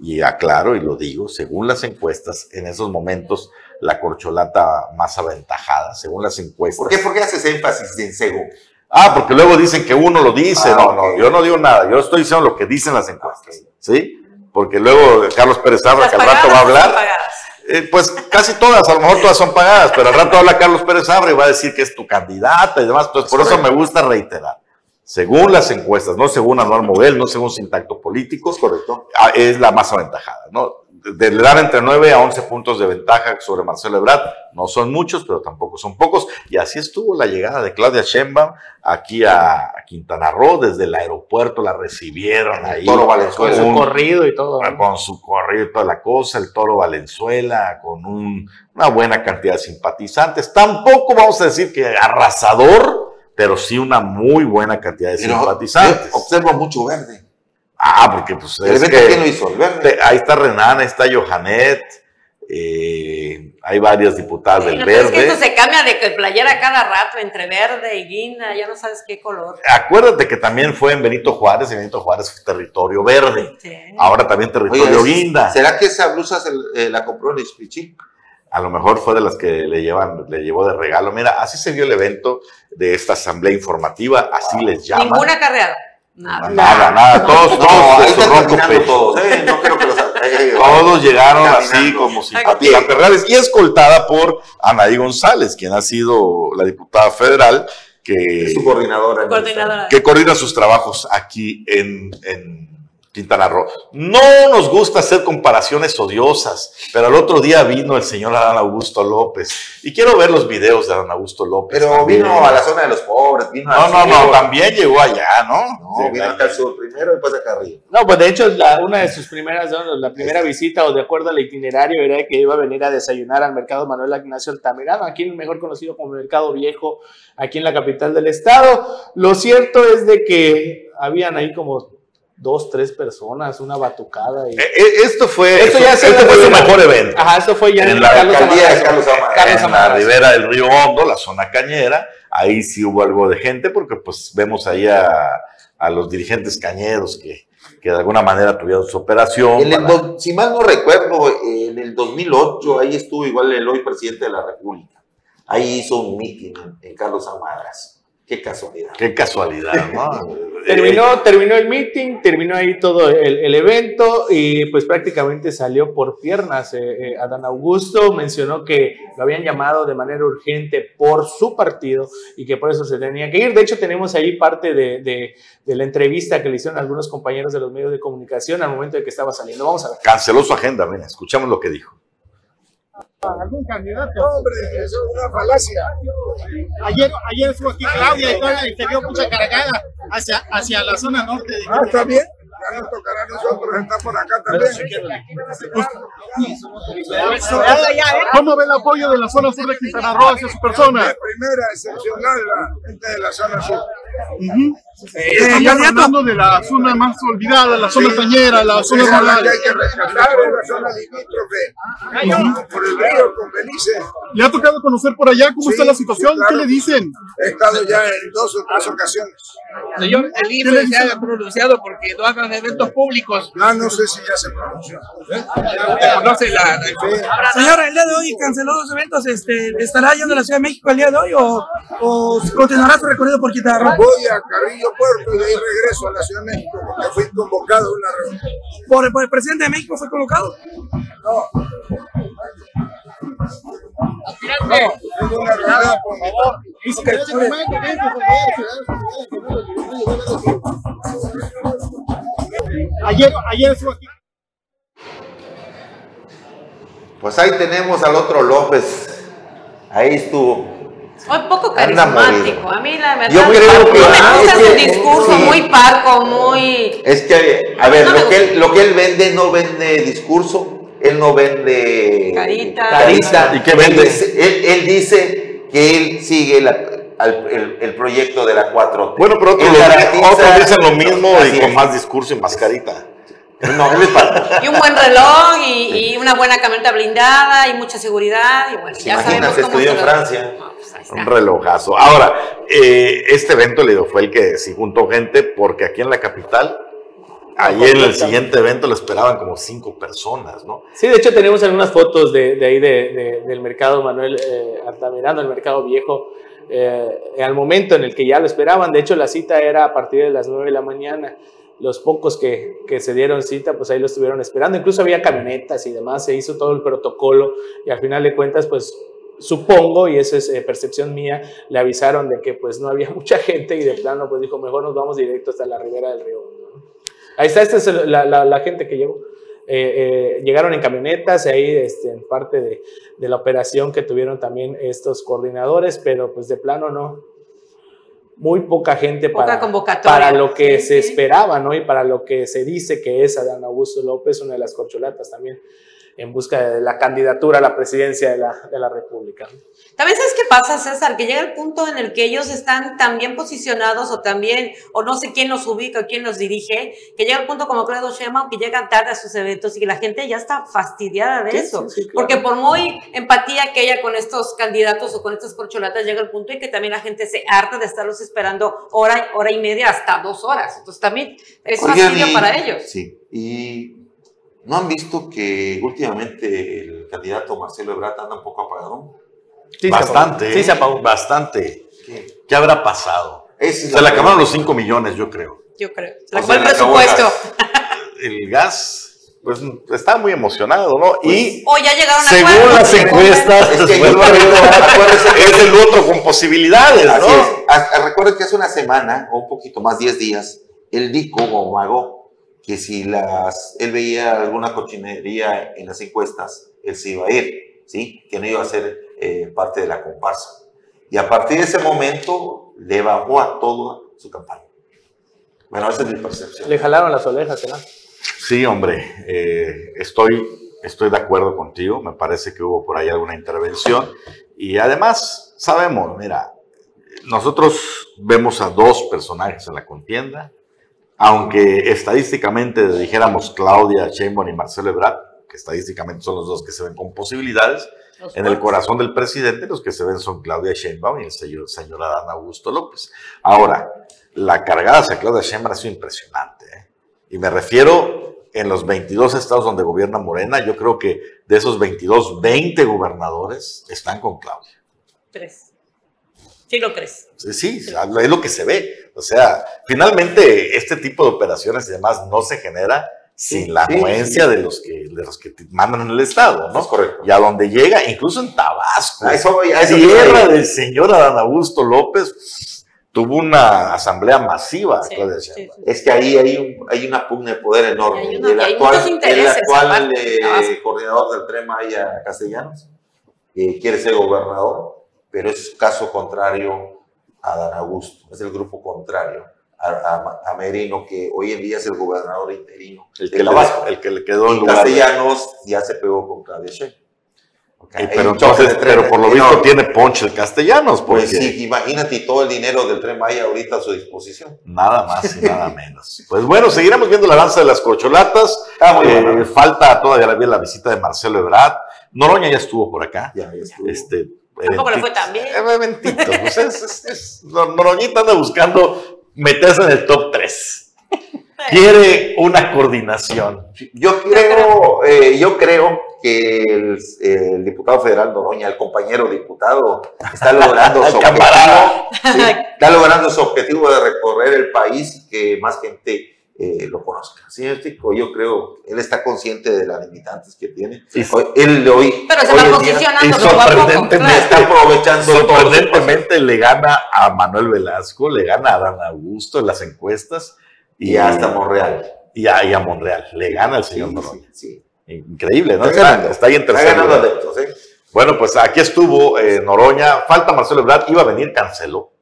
y aclaro y lo digo, según las encuestas, en esos momentos la corcholata más aventajada, según las encuestas. ¿Por qué, ¿Por qué haces énfasis en según? Ah, porque luego dicen que uno lo dice. Ah, no, no, yo no digo nada, yo estoy diciendo lo que dicen las encuestas. ¿Sí? Porque luego Carlos Pérez Abra, que al rato va a hablar. Eh, pues casi todas, a lo mejor todas son pagadas, pero al rato habla Carlos Pérez Abre y va a decir que es tu candidata y demás. Entonces, por eso me gusta reiterar. Según las encuestas, no según Anual Model, no según Sintacto Político, correcto, ah, es la más aventajada, ¿no? De, dan entre 9 a 11 puntos de ventaja sobre Marcelo Ebrard. No son muchos, pero tampoco son pocos. Y así estuvo la llegada de Claudia Sheinbaum aquí a, Quintana Roo. Desde el aeropuerto la recibieron ahí. Toro Valenzuela. Con su corrido y todo. Con su corrido y toda la cosa. El Toro Valenzuela con una buena cantidad de simpatizantes. Tampoco vamos a decir que arrasador, pero sí una muy buena cantidad de simpatizantes. Observo mucho verde. Ah, porque pues es que, quién lo hizo? ¿El Ahí está Renan, ahí está Johanet, eh, hay varias diputadas del verde. Es que esto se cambia de playera cada rato entre verde y guinda, ya no sabes qué color. Acuérdate que también fue en Benito Juárez, y Benito Juárez fue territorio verde. Ahora también territorio guinda. ¿Será que esa blusa se, eh, la compró el Ispichi? A lo mejor fue de las que le llevan, le llevó de regalo. Mira, así se vio el evento de esta asamblea informativa, así les llaman. Ninguna carreada. Nada, nada, nada. Todos, todos, todos, eh, no creo que los, todos llegaron así como simpatizantes reales y escoltada por Anaí González, quien ha sido la diputada federal que, es su coordinadora, coordinadora. que coordina sus trabajos aquí en, en Quintana Roo. No nos gusta hacer comparaciones odiosas, pero el otro día vino el señor Adán Augusto López. Y quiero ver los videos de Adán Augusto López. Pero vino a la zona de los pobres, vino No, no, no, también llegó allá, ¿no? No, vino acá al sur primero y después acá arriba. No, pues de hecho, una de sus primeras, la primera visita, o de acuerdo al itinerario, era que iba a venir a desayunar al mercado Manuel Ignacio Altamirano, aquí mejor conocido como Mercado Viejo, aquí en la capital del estado. Lo cierto es de que habían ahí como dos, tres personas, una batucada. Y... Eh, eh, esto fue, esto ya este fue su mejor evento. Ajá, esto fue ya en, la alcaldía de Carlos Amara. En la ribera del río Hondo, la zona cañera. Ahí sí hubo algo de gente porque pues vemos ahí a, a los dirigentes cañeros que, que de alguna manera tuvieron su operación. si mal no recuerdo, en el 2008 ahí estuvo igual el hoy presidente de la República. Ahí hizo un mitin en Carlos Amadras. Qué casualidad. Qué casualidad, ¿no? terminó, terminó el meeting, terminó ahí todo el, evento y pues prácticamente salió por piernas. Eh, eh, Adán Augusto mencionó que lo habían llamado de manera urgente por su partido y que por eso se tenía que ir. De hecho, tenemos ahí parte de, de la entrevista que le hicieron algunos compañeros de los medios de comunicación al momento de que estaba saliendo. Vamos a ver. Canceló su agenda, ven, escuchamos lo que dijo algún candidato. hombre, eso es una falacia. Ayer, ayer estuvo aquí Claudia y, te dio mucha cargada hacia, hacia la zona norte. De ah, está bien. Ya nos tocará a nosotros estar por acá también. ¿Cómo ve el apoyo de la zona sur de Quintana Roo hacia su persona? De primera, excepcional, la gente de la zona sur. Eh, Estamos hablando de la zona más olvidada, la zona tañera, la zona rural. hay que rescatar la zona limítrofe por el río con Belice. ¿Le ha tocado conocer por allá cómo está la situación? ¿Qué le dicen? He estado ya en dos o tres ocasiones. Señor, el INE se ha pronunciado porque no hagan eventos públicos. Ah, no sé si ya se pronunció. ¿Eh? Conoce la, Señora, el día de hoy canceló dos eventos. Este, ¿Estará yendo a la Ciudad de México el día de hoy o, o continuará su recorrido por Quintana Voy a Carrillo Puerto y de ahí regreso a la Ciudad de México porque fui convocado a una reunión. ¿Por, el presidente de México fue convocado? No. No, es una reunión, por favor. Ayer, ayer estuvo aquí. Pues ahí tenemos al otro López. Ahí estuvo. Muy poco carismático. A mí la verdad Yo creo que, no me gusta su discurso, muy parco, muy... Es que, a ver, lo, que él, lo que él vende no vende discurso, él no vende... Carita. Carita. ¿Y qué vende? Él, dice que él sigue el, proyecto de la 4T. Bueno, pero otros, lo, dicen lo mismo y con más discurso y más carita. No, y un buen reloj y, una buena camioneta blindada y mucha seguridad. Y bueno, ya sabemos cómo estudió en Francia. Pues un relojazo. Ahora, eh, este evento le fue el que sí juntó gente porque aquí en la capital Ahí en el siguiente evento lo esperaban como cinco personas, ¿no? Sí, de hecho tenemos algunas fotos de, de ahí de, del mercado Manuel eh, Altamirano, el mercado viejo, eh, al momento en el que ya lo esperaban. De hecho, la cita era a partir de las nueve de la mañana los pocos que, que, se dieron cita, pues ahí lo estuvieron esperando. Incluso había camionetas y demás, se hizo todo el protocolo y al final de cuentas, pues supongo, y esa es eh, percepción mía, le avisaron de que pues no había mucha gente y de plano pues dijo, mejor nos vamos directo hasta la ribera del río. Ahí está, esta es la, la, gente que llegó. Eh, eh, llegaron en camionetas, ahí este, en parte de, de la operación que tuvieron también estos coordinadores, pero pues de plano no, muy poca gente para, para lo que se esperaba, ¿no? Y para lo que se dice que es Adán Augusto López, una de las corcholatas también en busca de la candidatura a la presidencia de la, de la República. También sabes qué pasa, César, que llega el punto en el que ellos están tan bien posicionados o también, o no sé quién los ubica o quién los dirige, que llega el punto como Claudio Sheinbaum que llegan tarde a sus eventos y que la gente ya está fastidiada de eso. Porque por muy empatía que haya con estos candidatos o con estas corcholatas, llega el punto en que también la gente se harta de estarlos esperando hora, hora y media hasta dos horas. Entonces también es fastidio para ellos. Sí, y ¿No han visto que últimamente el candidato Marcelo Ebrard anda un poco apagado? bastante. sí, se apagó. Bastante. ¿Qué, habrá pasado? se le acabaron los 5 millones, yo creo. Yo creo. Se le acabó el presupuesto. El gas, pues está muy emocionado, ¿no? y o ya llegaron a según las encuestas, es, es, el otro con posibilidades, ¿no? Recuerden que hace una semana, o un poquito más, 10 días, él dijo o que si las, él veía alguna cochinería en las encuestas, él se iba a ir, ¿sí? que no iba a ser eh, parte de la comparsa. Y a partir de ese momento le bajó a toda su campaña. Bueno, esa es mi percepción. Le jalaron las orejas, ¿no? Sí, hombre, eh, estoy, estoy de acuerdo contigo, me parece que hubo por ahí alguna intervención y además sabemos, mira, nosotros vemos a dos personajes en la contienda, aunque estadísticamente dijéramos Claudia Sheinbaum y Marcelo Ebrard, que estadísticamente son los dos que se ven con posibilidades, en el corazón del presidente los que se ven son Claudia Sheinbaum y el señor, señor Adán Augusto López. Ahora, la cargada hacia Claudia Sheinbaum ha sido impresionante. ¿eh? Y me refiero en los 22 estados donde gobierna Morena, yo creo que de esos 22, 20 gobernadores están con Claudia. Tres. Sí lo crees. Sí, sí, es lo que se ve. O sea, finalmente este tipo de operaciones y demás no se genera sin la anuencia de los que de los que mandan en el estado, ¿no? Es correcto. Y a donde llega, incluso en Tabasco, a eso, a eso tierra del señor Adán Augusto López, tuvo una asamblea masiva. Sí, sí, sí. Es que ahí hay, un, hay una pugna de poder enorme. Hay una- el hay actual, el eh, coordinador del Tren Maya Castellanos eh, quiere ser gobernador, pero es caso contrario a Dan Augusto, es el grupo contrario a, a- a Merino, que hoy en día es el gobernador interino El de que, le, Tabasco. el que le quedó en lugar de- Castellanos ya se pegó con Claudia Sheinbaum. Ok, Y hay pero entonces, de pero por lo visto enorme. tiene ponche el castellanos, porque Pues sí, imagínate todo el dinero del Tren Maya ahorita a su disposición. nada más y nada menos. Pues bueno, seguiremos viendo la danza de las corcholatas. Ah, Eh, bueno. falta todavía la, la visita de Marcelo Ebrard. Noroña ya estuvo por acá. Ya, ya estuvo. Este, Tampoco le fue tan bien. eh, eventito, pues es- es- es- Nor- Noroñita anda buscando meterse en el top 3. Quiere una coordinación. Yo creo, eh, yo creo que el, el diputado federal Noroña, el compañero diputado, está logrando su objetivo. sí, está logrando su objetivo de recorrer el país y que más gente eh, lo conozca. ¿Sí me explico? Yo creo, él está consciente de las limitantes que tiene. Hoy- él de hoy, Pero se hoy va en día posicionando sorprendentemente- claro. está aprovechando todo Sorprendentemente le gana a Manuel Velasco, le gana a Adán Augusto en las encuestas y hasta Monreal. y a, y a Monreal. Le gana el Sí, señor Noroña. sí, sí. Increíble, ¿no? Está Está, ganando. está ahí en Está tercer ganando adeptos, ¿eh? Bueno, pues aquí estuvo eh, Noroña. Falta Marcelo Ebrard. Iba a venir, canceló.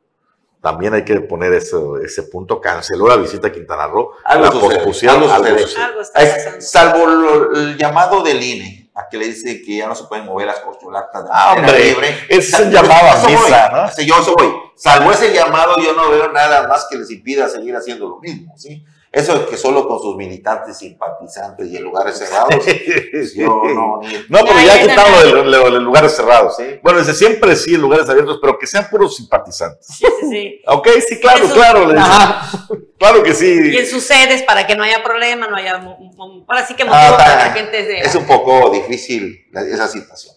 También hay que poner eso- ese punto. Canceló la visita a Quintana Roo. Algo la sucede, pospusieron, algo algo sucede. sucede. Algo está salvo lo- el llamado del INE, a que le dice que ya no se pueden mover las corcholatas de Ah, manera hombre, libre. ese es un llamado a misa, voy. ¿no? Sí, yo eso voy. Salvo ese llamado, yo no veo nada más que les impida seguir haciendo lo mismo, ¿sí? Eso es que solo con sus militantes simpatizantes y en lugares cerrados, pues yo no, ni- No, pero Ya, de los lugares cerrados. Sí. Bueno, desde siempre sí, en lugares abiertos, pero que sean puros simpatizantes. Sí, sí, sí. Ok, sí, claro, Eso- claro. Claro que Y sí. en sus sedes para que no haya problema, no haya. Ahora sí que Ah, motivo para que ta- la gente es un poco difícil esa situación.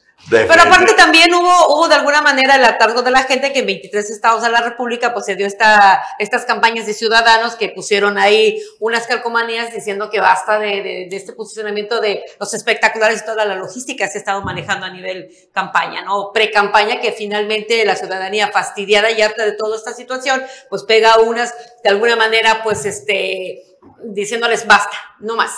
Pero aparte también hubo, hubo de alguna manera el hartazgo de la gente que en 23 estados de la República pues se dio esta, estas campañas de ciudadanos que pusieron ahí unas calcomanías diciendo que basta de, de- de este posicionamiento de los espectaculares y toda la logística que se ha estado manejando a nivel campaña, ¿no? Pre-campaña que finalmente la ciudadanía fastidiada y harta de toda esta situación pues pega unas de alguna manera pues este diciéndoles basta, no más.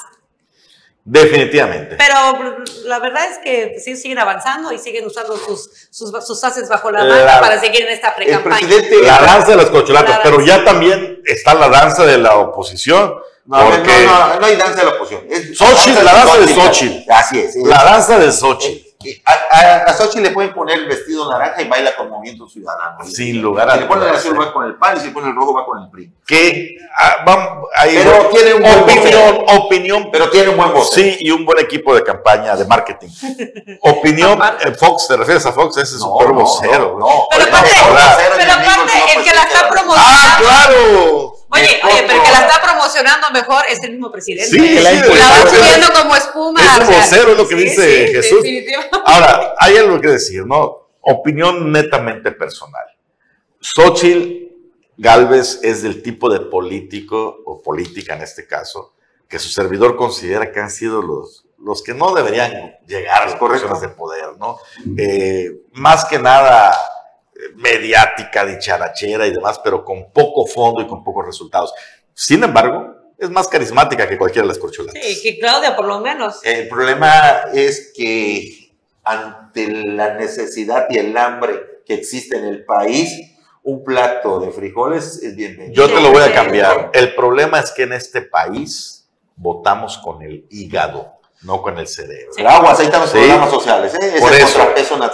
Definitivamente. Pero la verdad es que sí siguen avanzando y siguen usando sus, sus, sus haces bajo la La- manga para seguir en esta El pre-campaña. presidente... La danza de las corcholatas, La pero ya también está la danza de la oposición. No, no, porque no, no hay danza de la oposición. Es Xochitl, la danza de Xochitl. Así es. sí. la danza de Xochitl. A, a, a Xochitl le pueden poner el vestido naranja y baila con movimiento ciudadano. Sin lugar a Si le ponen el dudas, azul ¿eh? va con el PAN y si le ponen el rojo va con el PRI. Que ah, vamos, ahí Pero tiene un buen opinión, opinión, Pero tiene un buen voz. sí, y un buen equipo de campaña, de marketing. Opinión, eh, Fox, ¿te refieres a Fox? Ese es No, super no, vocero. No, no. Pero aparte, pero aparte, el que la está promocionando. ¡Ah, claro! Oye, oye, pero el que la está promocionando mejor es el mismo presidente. Sí, la, sí, la sí, va subiendo como espuma. Es un o sea, vocero, es lo que sí, dice sí, Jesús. Ahora, hay algo que decir, ¿no? Opinión netamente personal. Xochitl Galvez es del tipo de político, o política en este caso, que su servidor considera que han sido los, los que no deberían llegar a las Correcto. posiciones de poder, ¿no? Eh, más que nada mediática, dicharachera y demás, pero con poco fondo y con pocos resultados. Sin embargo, es más carismática que cualquiera de las corcholatas. Sí, que Claudia por lo menos. El problema es que ante la necesidad y el hambre que existe en el país, un plato de frijoles es bienvenido. Yo te lo voy a cambiar. El problema es que en este país votamos con el hígado no con el cerebro. El agua, ahí están los programas sociales. ¿eh? Por eso,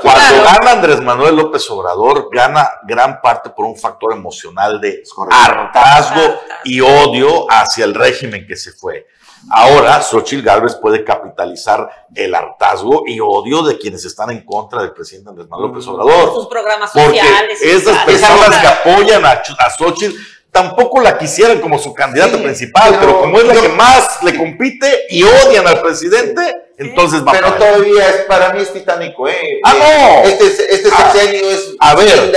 cuando gana Andrés Manuel López Obrador, gana gran parte por un factor emocional de hartazgo y odio hacia el régimen que se fue. Ahora, Xochitl Gálvez puede capitalizar el hartazgo y odio de quienes están en contra del presidente Andrés Manuel López mm. Obrador. Sus programas sociales. Porque esas personas que apoyan a, a Xochitl tampoco la quisieran como su candidata principal, pero, como es la que más le compite y odian al presidente, entonces va Pero todavía es, para mí es titánico, ¿eh? Ah, no. Este, este ah, sexenio es. A ver,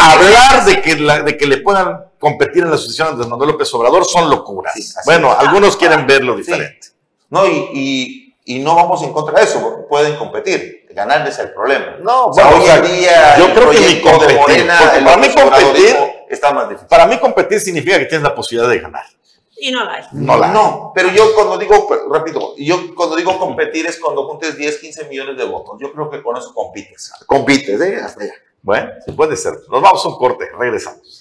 hablar de que, de que le puedan competir en la asociación de Manuel López Obrador son locuras. bueno, algunos quieren verlo diferente. No, y, y, no vamos en contra de eso, pueden competir. Ganarles el problema. No, o hoy en día. Yo creo que ni competir. Morena, para mí competir está más difícil. Para mí competir significa que tienes la posibilidad de ganar. Y no la hay. No la No, pero yo cuando digo, rápido, yo cuando digo competir es cuando juntes 10, 15 millones de votos. Yo creo que con eso compites. Compites, ¿eh? Hasta allá. Bueno, puede ser. Nos vamos a un corte, regresamos.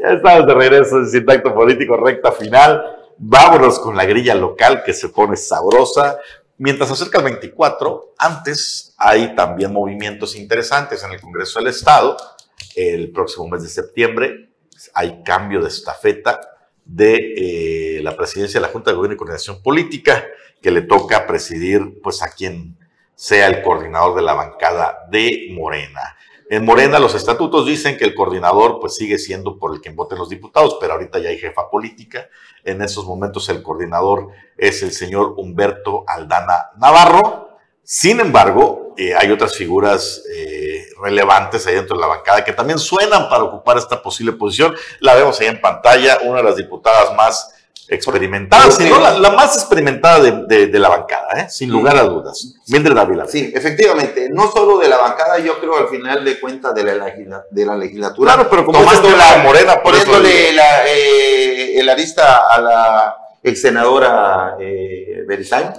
Ya estamos de regreso en Sintacto Político, recta final. Vámonos con la grilla local que se pone sabrosa. Mientras acerca el 24, antes hay también movimientos interesantes en el Congreso del Estado. El próximo mes de septiembre hay cambio de estafeta de eh, la presidencia de la Junta de Gobierno y Coordinación Política, que le toca presidir pues, a quien sea el coordinador de la bancada de Morena. En Morena los estatutos dicen que el coordinador pues sigue siendo por el que voten los diputados, pero ahorita ya hay jefa política. En esos momentos el coordinador es el señor Humberto Aldana Navarro. Sin embargo, eh, hay otras figuras eh, relevantes ahí dentro de la bancada que también suenan para ocupar esta posible posición. La vemos ahí en pantalla, una de las diputadas más experimentada, la, más experimentada de, de, la bancada, ¿eh? sin lugar a dudas. Mildred Ávila. Sí, efectivamente, no solo de la bancada, yo creo al final de cuentas de la, de la legislatura. Claro, pero como tomando la morena, por poniéndole la, eh, el arista a la ex senadora eh, Beristain,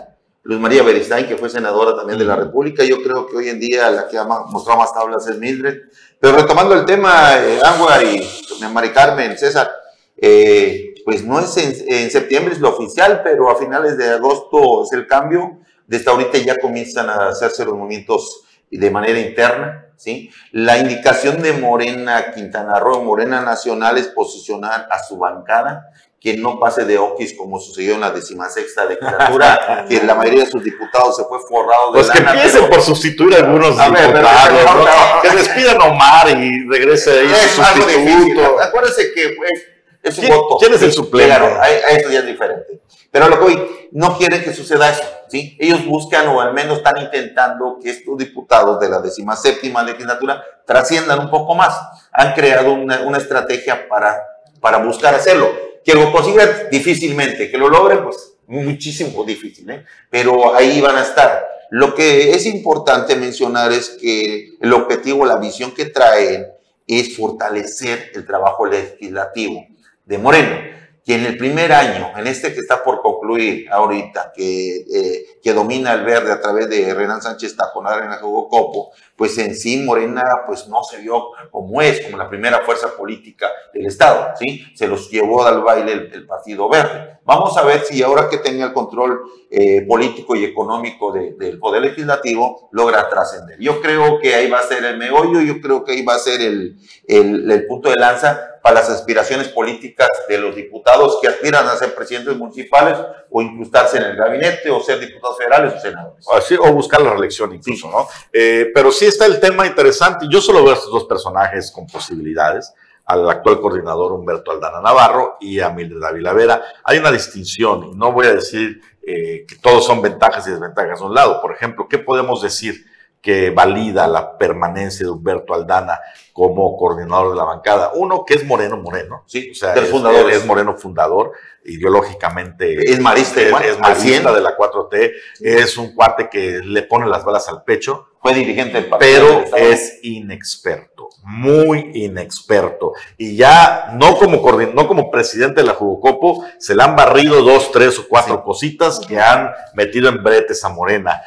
Luz María Beristain, que fue senadora también de la República. Yo creo que hoy en día la que ha mostrado más tablas es Mildred. Pero retomando el tema, eh, Angua y Mari Carmen, César, eh, pues no es en, septiembre es lo oficial, pero a finales de agosto es el cambio. Desde ahorita ya comienzan a hacerse los movimientos de manera interna, ¿sí? La indicación de Morena Quintana Roo, Morena Nacional, es posicionar a su bancada que no pase de Oquis como sucedió en la decimasexta legislatura, que la mayoría de sus diputados se fue forrado de Pues que empiecen por sustituir a algunos diputados, que despidan a Omar y regrese ahí su sustituto. Acuérdense que pues, es un voto. ¿Quién es el suplente? Claro, eso ya es diferente. Pero lo que hoy no quieren que suceda eso, ¿sí? Ellos buscan o al menos están intentando que estos diputados de la séptima legislatura trasciendan un poco más. Han creado una, una estrategia para, para buscar hacerlo. Que lo consigan difícilmente, que lo logren, pues muchísimo difícil, ¿eh? Pero ahí van a estar. Lo que es importante mencionar es que el objetivo, la visión que traen es fortalecer el trabajo legislativo de Moreno, que en el primer año, en este que está por concluir ahorita, que, eh, que domina el verde a través de Renan Sánchez Tajonar en el juego Copo, pues en sí Morena pues no se vio como es, como la primera fuerza política del Estado, ¿sí? Se los llevó al baile el, Partido Verde. Vamos a ver si ahora que tenga el control eh, político y económico del Poder Legislativo, logra trascender. Yo creo que ahí va a ser el meollo, yo creo que ahí va a ser el, el, el punto de lanza para las aspiraciones políticas de los diputados que aspiran a ser presidentes municipales o incrustarse en el gabinete o ser diputados federales o senadores. Así, o buscar la reelección incluso, ¿no? Eh, pero sí está el tema interesante. Yo solo veo a estos dos personajes con posibilidades al actual coordinador Humberto Aldana Navarro y a Mildred Ávila Vera. Hay una distinción y no voy a decir eh, que todos son ventajas y desventajas de un lado. Por ejemplo, ¿qué podemos decir? Que valida la permanencia de Humberto Aldana como coordinador de la bancada. Uno, que es Moreno Moreno, sí, o sea, es, es, Moreno fundador, ideológicamente es marista, es, marista de la 4T, es un cuate que le pone las balas al pecho. Fue dirigente del partido. Pero es inexperto muy inexperto. Y ya no como, no como presidente de la Jugocopo, se le han barrido dos, tres o cuatro cositas que han metido en bretes a Morena.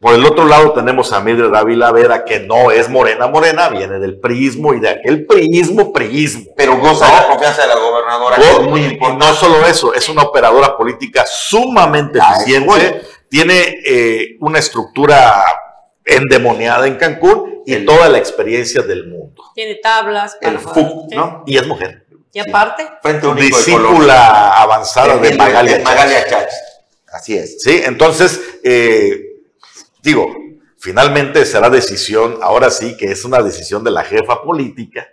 Por el otro lado tenemos a Mildred Dávila Vera, que no es morena morena, viene del prismo y de aquel prismo, prismo. Pero goza de la confianza de la gobernadora. muy no solo eso, es una operadora política sumamente ah, eficiente, tiene eh, una estructura endemoniada en Cancún y toda la experiencia del mundo. Tiene tablas. El FUC, ¿no? Y es mujer. Y aparte. Frente a un discípula avanzada de, Magalia, Magalia Así es. Sí, entonces, eh, digo, finalmente será decisión, ahora sí que es una decisión de la jefa política,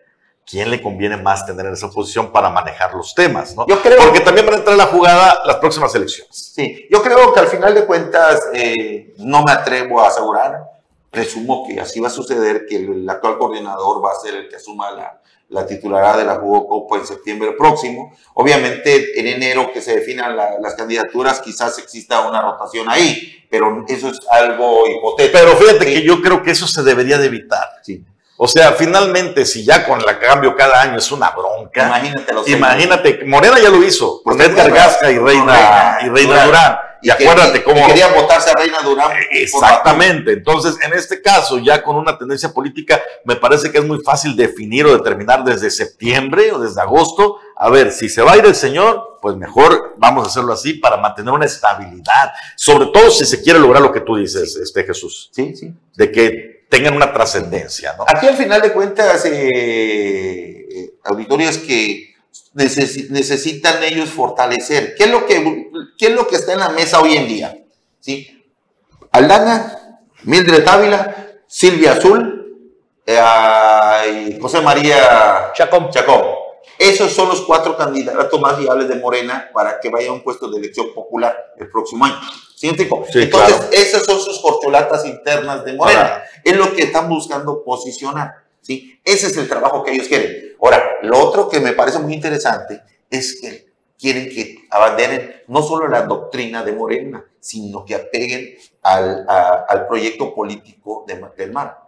quién le conviene más tener en esa posición para manejar los temas, ¿no? Yo creo, Porque también van a entrar en la jugada las próximas elecciones. Sí, yo creo que al final de cuentas eh, no me atrevo a asegurar, presumo que así va a suceder, que el actual coordinador va a ser el que asuma la, la titulará de la Copa en septiembre próximo. Obviamente en enero que se definan las candidaturas quizás exista una rotación ahí, pero eso es algo hipotético. Pero fíjate que yo creo que eso se debería de evitar. Sí. O sea, finalmente, si ya con la cambio cada año es una bronca. Imagínate, los imagínate Morena ya lo hizo, con Edgar Gasca y Reina, y Reina Durán. Y, acuérdate cómo. Quería votarse a Reina Durán. Exactamente. Entonces, en este caso, ya con una tendencia política, me parece que es muy fácil definir o determinar desde septiembre o desde agosto. A ver, si se va a ir el señor, pues mejor vamos a hacerlo así para mantener una estabilidad. Sobre todo si se quiere lograr lo que tú dices, este Jesús. Sí, sí. De que tengan una trascendencia, ¿no? Aquí al final de cuentas, eh, eh auditorios que necesitan ellos fortalecer. ¿Qué es, lo que, ¿Qué es lo que está en la mesa hoy en día? ¿Sí? Aldana, Mildred Ávila, Silvia Azul eh, José María Chacón. Chacón. Esos son los cuatro candidatos más viables de Morena para que vaya a un puesto de elección popular el próximo año. ¿Sí, Entonces, esas son sus corcholatas internas de Morena. Es lo que están buscando posicionar. ¿sí? Ese es el trabajo que ellos quieren. Ahora, lo otro que me parece muy interesante es que quieren que abanderen no solo la doctrina de Morena, sino que apeguen al, al proyecto político de, del mar.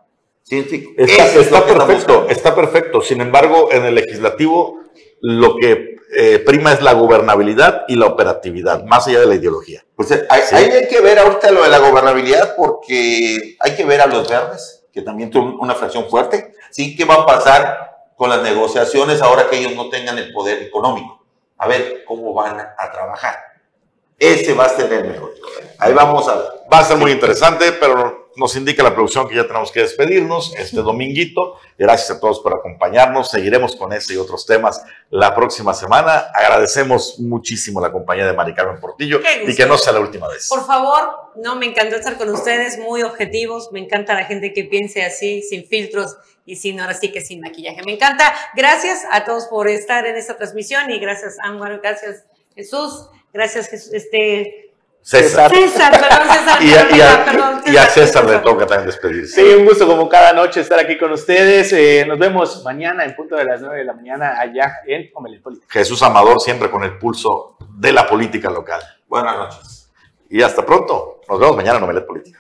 Está, perfecto, está perfecto. Sin embargo, en el legislativo lo que eh, prima es la gobernabilidad y la operatividad, más allá de la ideología. Pues eh, hay, hay, que ver ahorita lo de la gobernabilidad porque hay que ver a los verdes, que también tienen una fracción fuerte. ¿sí? ¿Qué va a pasar con las negociaciones ahora que ellos no tengan el poder económico. A ver cómo van a trabajar. Ese va a ser el mejor. Ahí vamos a ver. Va a ser muy interesante, pero nos indica la producción que ya tenemos que despedirnos este dominguito. Gracias a todos por acompañarnos. Seguiremos con este y otros temas la próxima semana. Agradecemos muchísimo la compañía de Mari Carmen Portillo y que no sea la última vez. Por favor, no, me encantó estar con ustedes, muy objetivos. Me encanta la gente que piense así, sin filtros y sin, ahora sí que sin maquillaje. Me encanta. Gracias a todos por estar en esta transmisión y gracias, Ángel, gracias, Jesús, gracias, este, César. César, perdón, César. y, a, y, a, César le toca también despedirse. Sí, un gusto como cada noche estar aquí con ustedes. Eh, nos vemos mañana en punto de las 9 de la mañana allá en Omelet Política. Jesús Amador siempre con el pulso de la política local. Buenas noches. Y hasta pronto. Nos vemos mañana en Omelet Política.